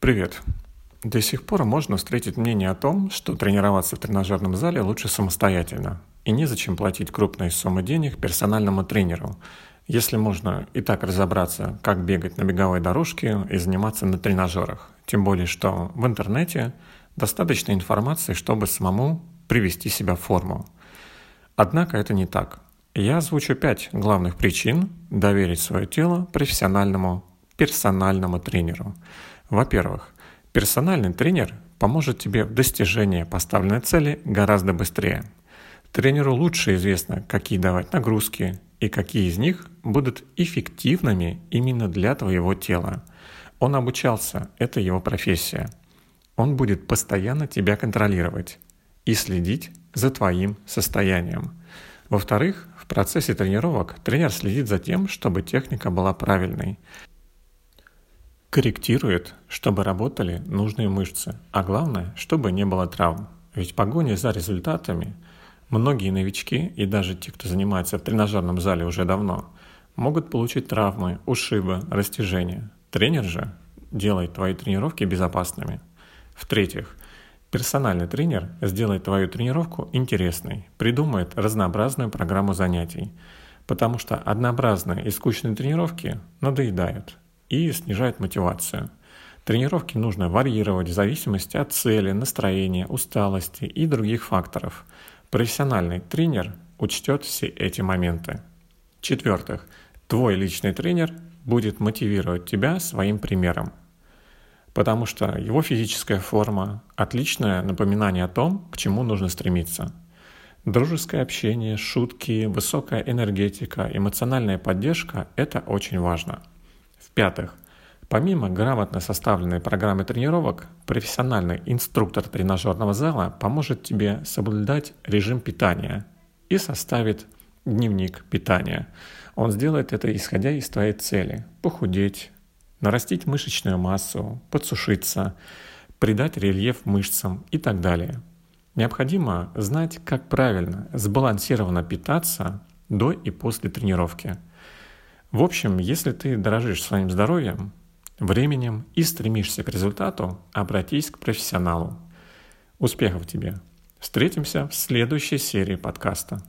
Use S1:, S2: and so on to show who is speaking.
S1: Привет. До сих пор можно встретить мнение о том, что тренироваться в тренажерном зале лучше самостоятельно, и незачем платить крупные суммы денег персональному тренеру, если можно и так разобраться, как бегать на беговой дорожке и заниматься на тренажерах. Тем более, что в интернете достаточно информации, чтобы самому привести себя в форму. Однако это не так. Я озвучу пять главных причин доверить свое тело профессиональному персональному тренеру – во-первых, персональный тренер поможет тебе в достижении поставленной цели гораздо быстрее. Тренеру лучше известно, какие давать нагрузки и какие из них будут эффективными именно для твоего тела. Он обучался, это его профессия. Он будет постоянно тебя контролировать и следить за твоим состоянием. Во-вторых, в процессе тренировок тренер следит за тем, чтобы техника была правильной корректирует, чтобы работали нужные мышцы, а главное, чтобы не было травм. Ведь погоня за результатами многие новички и даже те, кто занимается в тренажерном зале уже давно, могут получить травмы, ушибы, растяжения. Тренер же делает твои тренировки безопасными. В-третьих, персональный тренер сделает твою тренировку интересной, придумает разнообразную программу занятий, потому что однообразные и скучные тренировки надоедают и снижает мотивацию. Тренировки нужно варьировать в зависимости от цели, настроения, усталости и других факторов. Профессиональный тренер учтет все эти моменты. В-четвертых, твой личный тренер будет мотивировать тебя своим примером, потому что его физическая форма – отличное напоминание о том, к чему нужно стремиться. Дружеское общение, шутки, высокая энергетика, эмоциональная поддержка – это очень важно – в-пятых, помимо грамотно составленной программы тренировок, профессиональный инструктор тренажерного зала поможет тебе соблюдать режим питания и составит дневник питания. Он сделает это исходя из твоей цели – похудеть, нарастить мышечную массу, подсушиться, придать рельеф мышцам и так далее. Необходимо знать, как правильно, сбалансированно питаться до и после тренировки – в общем, если ты дорожишь своим здоровьем, временем и стремишься к результату, обратись к профессионалу. Успехов тебе! Встретимся в следующей серии подкаста.